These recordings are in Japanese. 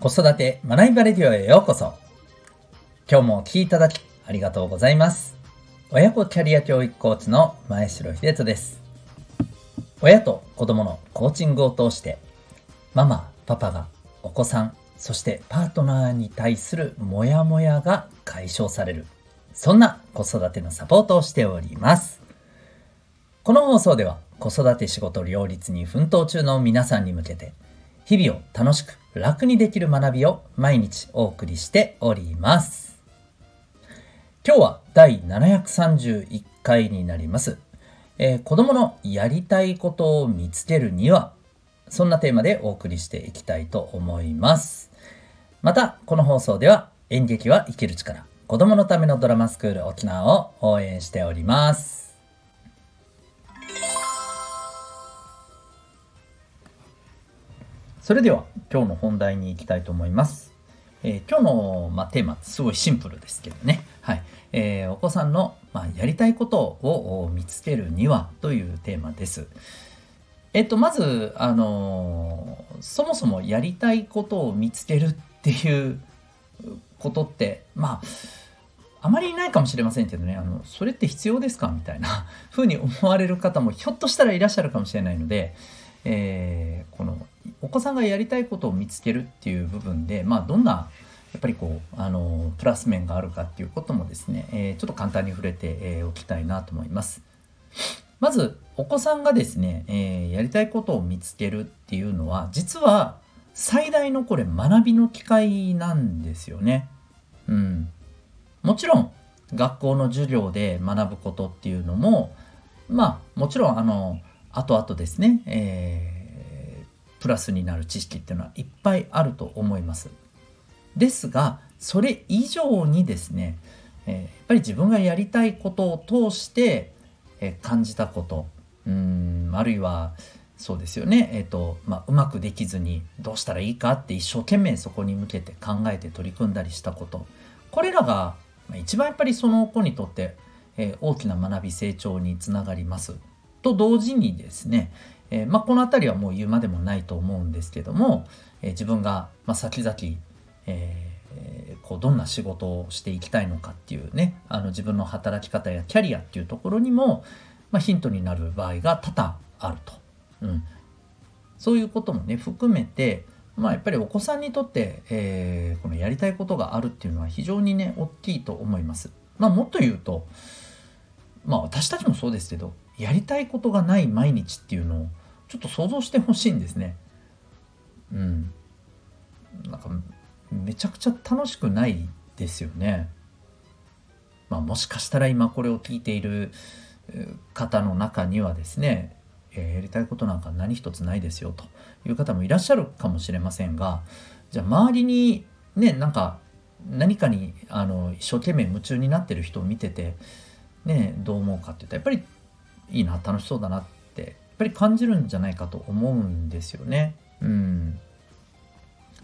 子育て学びバレディオへようこそ。今日もお聴きいただきありがとうございます。親子キャリア教育コーチの前城秀人です。親と子供のコーチングを通して、ママ、パパがお子さん、そしてパートナーに対するモヤモヤが解消される。そんな子育てのサポートをしております。この放送では子育て仕事両立に奮闘中の皆さんに向けて、日々を楽しく楽にできる学びを毎日お送りしております。今日は第731回になります。えー、子供のやりたいことを見つけるには、そんなテーマでお送りしていきたいと思います。また、この放送では演劇は生きる力、子供のためのドラマスクール沖縄を応援しております。それでは今日の本題に行きたいと思います。えー、今日の、まあ、テーマすごいシンプルですけどね。はい。えー、お子さんの、まあ、やりたいことを見つけるにはというテーマです。えっと、まず、あの、そもそもやりたいことを見つけるっていうことって、まあ、あまりいないかもしれませんけどね、あの、それって必要ですかみたいな風に思われる方もひょっとしたらいらっしゃるかもしれないので、えー、このお子さんがやりたいことを見つけるっていう部分で、まあ、どんなやっぱりこうあのプラス面があるかっていうこともですね、えー、ちょっと簡単に触れて、えー、おきたいなと思います。まずお子さんがですね、えー、やりたいことを見つけるっていうのは実は最大のこれ学びの機会なんですよね。うん、もちろん学校の授業で学ぶことっていうのもまあもちろんあの後々ですね、えー、プラスになる知識っていうのはいっぱいあると思います。ですがそれ以上にですね、えー、やっぱり自分がやりたいことを通して、えー、感じたことうんあるいはそうですよね、えーとまあ、うまくできずにどうしたらいいかって一生懸命そこに向けて考えて取り組んだりしたことこれらが一番やっぱりその子にとって、えー、大きな学び成長につながります。と同時にですね、えー、まあ、この辺りはもう言うまでもないと思うんですけども、えー、自分が、まあ先々、えー、こうどんな仕事をしていきたいのかっていうねあの自分の働き方やキャリアっていうところにも、まあ、ヒントになる場合が多々あると、うん、そういうこともね含めてまあやっぱりお子さんにとって、えー、このやりたいことがあるっていうのは非常にね大きいと思います。まあもっと言うとまあ私たちもそうですけどやりたいことがない毎日っていうのをちょっと想像してほしいんですね。うん。なんかめちゃくちゃ楽しくないですよね。まあもしかしたら今これを聞いている方の中にはですね、えー、やりたいことなんか何一つないですよという方もいらっしゃるかもしれませんがじゃあ周りにねなんか何かにあの一生懸命夢中になってる人を見ててねどう思うかって言ったらやっぱりいいな楽しそうだなってぱり感じるんじゃないかと思うんですよね。うん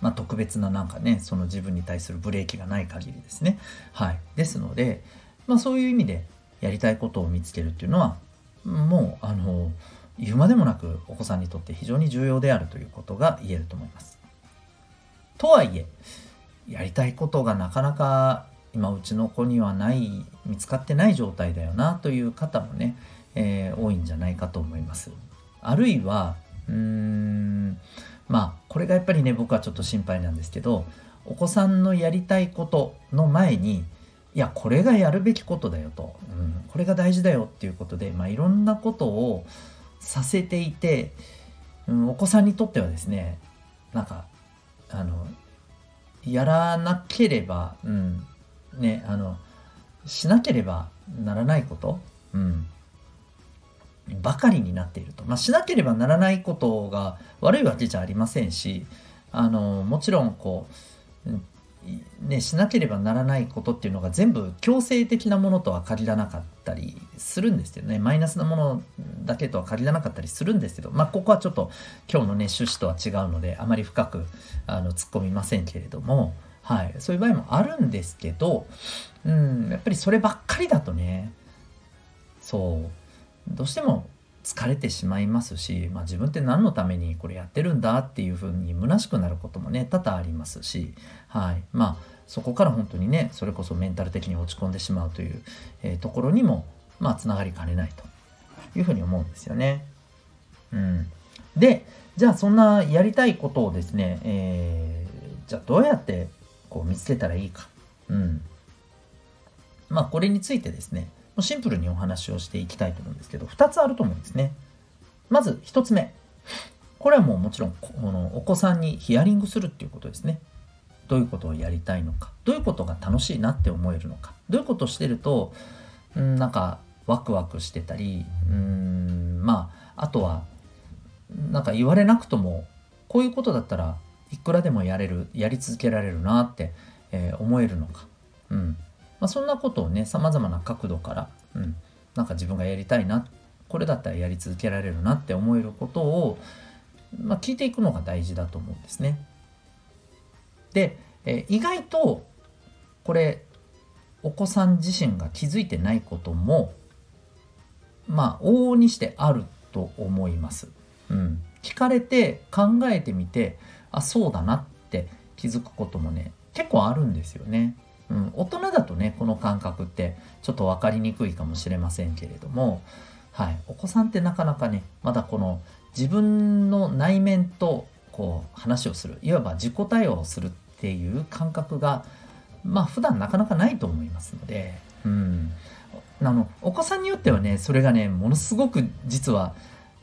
まあ、特別ななんかねその自分に対するブレーキがない限りですね。はい、ですので、まあ、そういう意味でやりたいことを見つけるっていうのはもうあの言うまでもなくお子さんにとって非常に重要であるということが言えると思います。とはいえやりたいことがなかなか今うちの子にはない見つかってない状態だよなという方もねえー、多いんじゃないかと思います。あるいはうーんまあこれがやっぱりね僕はちょっと心配なんですけどお子さんのやりたいことの前にいやこれがやるべきことだよと、うん、これが大事だよっていうことで、まあ、いろんなことをさせていて、うん、お子さんにとってはですねなんかあのやらなければ、うん、ねあのしなければならないこと、うん、ばかりになっていると。まあ、しなければならないことが悪いわけじゃありませんし、あのもちろんこう、ね、しなければならないことっていうのが全部強制的なものとは限らなかったりするんですけどね。マイナスなものだけとは限らなかったりするんですけどまあここはちょっと今日のね趣旨とは違うのであまり深くあの突っ込みませんけれども、はい、そういう場合もあるんですけど、うん、やっぱりそればっかりだとねそう。どうしても疲れてしまいますし、まあ、自分って何のためにこれやってるんだっていうふうに虚しくなることもね多々ありますし、はい、まあそこから本当にねそれこそメンタル的に落ち込んでしまうという、えー、ところにもまあつながりかねないというふうに思うんですよね。うん、でじゃあそんなやりたいことをですね、えー、じゃあどうやってこう見つけたらいいか。うん、まあこれについてですねシンプルにお話をしていきたいと思うんですけど、2つあると思うんですね。まず1つ目。これはもうもちろんこのお子さんにヒアリングするっていうことですね。どういうことをやりたいのか、どういうことが楽しいなって思えるのか、どういうことをしてると、うん、なんかワクワクしてたり、うーん、まあ、あとは、なんか言われなくとも、こういうことだったらいくらでもやれる、やり続けられるなって、えー、思えるのか。うん。まあ、そんなことをねさまざまな角度から、うん、なんか自分がやりたいなこれだったらやり続けられるなって思えることを、まあ、聞いていくのが大事だと思うんですね。で、え意外とこれお子さん自身が気づいてないこともまあ往々にしてあると思います。うん、聞かれて考えてみてあそうだなって気づくこともね結構あるんですよね。うん、大人だとねこの感覚ってちょっと分かりにくいかもしれませんけれども、はい、お子さんってなかなかねまだこの自分の内面とこう話をするいわば自己対応をするっていう感覚がまあ普段なかなかないと思いますので、うん、あのお子さんによってはねそれがねものすごく実は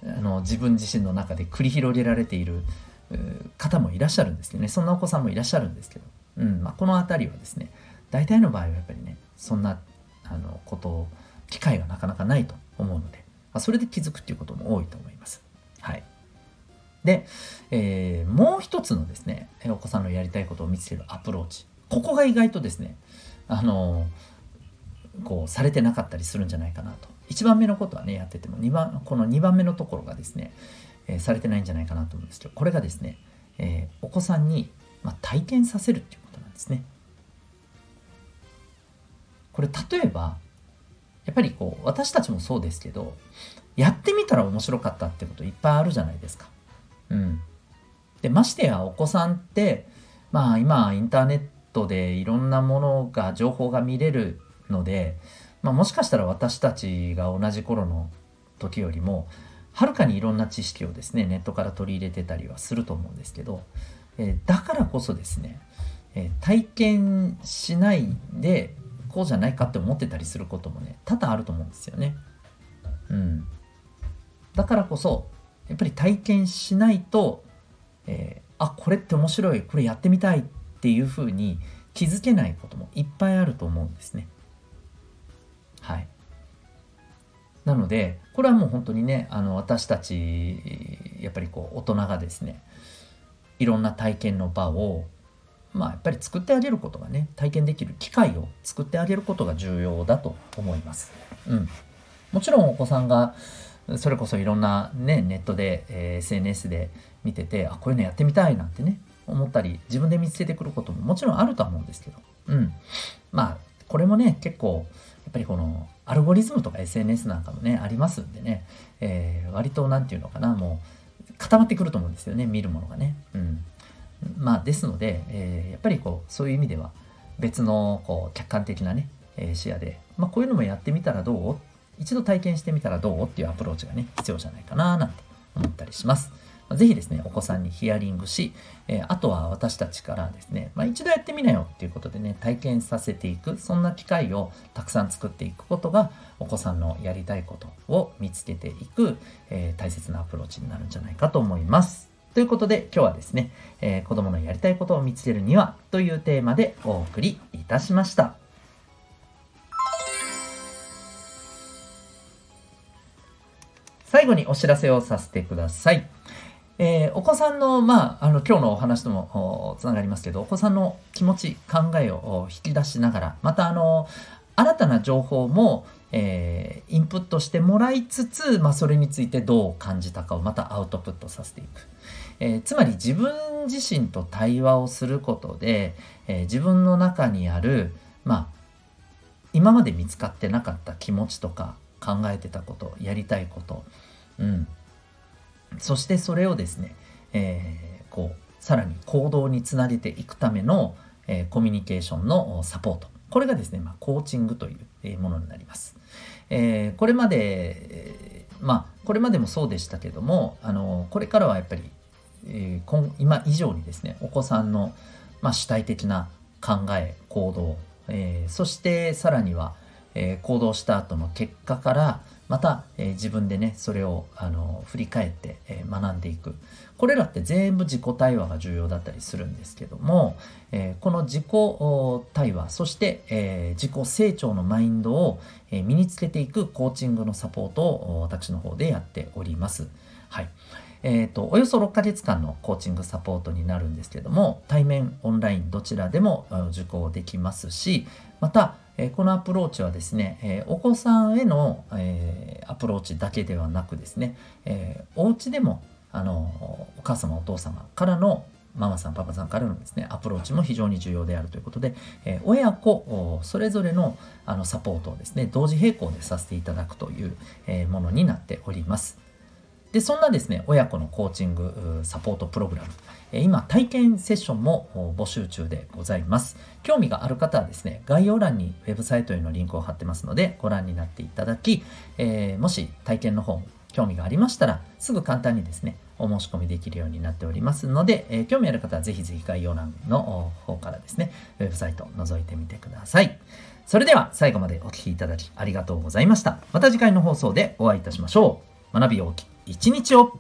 あの自分自身の中で繰り広げられている方もいらっしゃるんですけどね。そんなお子さんもいらっしゃるんですけど、うん。まあ、この辺りはですね大体の場合はやっぱりねそんなあのことを機会がなかなかないと思うので、まあ、それで気づくっていうことも多いと思います。はい、で、えー、もう一つのですねお子さんのやりたいことを見つけるアプローチここが意外とですねあのこうされてなかったりするんじゃないかなと1番目のことはねやってても2番この2番目のところがですね、えー、されてないんじゃないかなと思うんですけどこれがですね、えー、お子さんに、まあ、体験させるっていうことなんですね。これ例えばやっぱりこう私たちもそうですけどやってみたら面白かったってこといっぱいあるじゃないですか。うん、でましてやお子さんってまあ今インターネットでいろんなものが情報が見れるので、まあ、もしかしたら私たちが同じ頃の時よりもはるかにいろんな知識をですねネットから取り入れてたりはすると思うんですけど、えー、だからこそですね、えー、体験しないでこうじゃないかって思ってたりすることもね多々あると思うんですよね。うん、だからこそやっぱり体験しないと、えー、あこれって面白いこれやってみたいっていうふうに気づけないこともいっぱいあると思うんですね。はい。なのでこれはもう本当にねあの私たちやっぱりこう大人がですねいろんな体験の場をまあ、やっぱり作ってあげることがね体験できる機会を作ってあげることが重要だと思います。うん、もちろんお子さんがそれこそいろんな、ね、ネットで、えー、SNS で見ててあこういうのやってみたいなんてね思ったり自分で見つけてくることももちろんあるとは思うんですけど、うん、まあこれもね結構やっぱりこのアルゴリズムとか SNS なんかもねありますんでね、えー、割と何て言うのかなもう固まってくると思うんですよね見るものがね。うんまあ、ですので、えー、やっぱりこうそういう意味では別のこう客観的なね、えー、視野で、まあ、こういうのもやってみたらどう？一度体験してみたらどう？っていうアプローチがね必要じゃないかななんて思ったりします。ぜひですね、お子さんにヒアリングし、えー、あとは私たちからですね、まあ、一度やってみなよっていうことでね、体験させていく、そんな機会をたくさん作っていくことが、お子さんのやりたいことを見つけていく、えー、大切なアプローチになるんじゃないかと思います。ということで今日はですね、えー、子供のやりたいことを見つけるにはというテーマでお送りいたしました。最後にお知らせをさせてください。えー、お子さんの、まあ、あの今日のお話ともつながりますけどお子さんの気持ち考えを引き出しながらまたあの新たな情報もえー、インプットしてもらいつつ、まあ、それについてどう感じたかをまたアウトプットさせていく。えー、つまり自分自身と対話をすることで、えー、自分の中にある、まあ、今まで見つかってなかった気持ちとか考えてたことやりたいこと、うん。そしてそれをですね、えー、こう、さらに行動につなげていくための、えー、コミュニケーションのサポート。これがですね、まあ、コーチングというものになります。えー、これまで、えー、まあ、これまでもそうでしたけども、あのこれからはやっぱり、えー、今以上にですね、お子さんの、まあ、主体的な考え、行動、えそしてさらには、え行動した後の結果から、また、えー、自分でねそれをあの振り返って、えー、学んでいくこれらって全部自己対話が重要だったりするんですけども、えー、この自己対話そして、え自己成長のマインドを、え身につけていくコーチングのサポートを私の方でやっております。はいえーと、およそ6ヶ月間のコーチングサポートになるんですけども対面オンラインどちらでも受講できますしまたえこのアプローチはですね、えお子さんへの、えアプローチだけではなくですね、えお家でもあのお母様お父様からのママさんパパさんからのですねアプローチも非常に重要であるということで、え親子それぞれのあのサポートをですね同時並行でさせていただくという、えものになっております。でそんなですね親子のコーチングサポートプログラム今体験セッションも募集中でございます。興味がある方はですね概要欄にウェブサイトへのリンクを貼ってますのでご覧になっていただき、えー、もし体験の方も興味がありましたらすぐ簡単にですねお申し込みできるようになっておりますので、えー、興味ある方はぜひぜひ概要欄の方からですねウェブサイトを覗いてみてください。それでは最後までお聴きいただきありがとうございました。また次回の放送でお会いいたしましょう。学び大き一日を。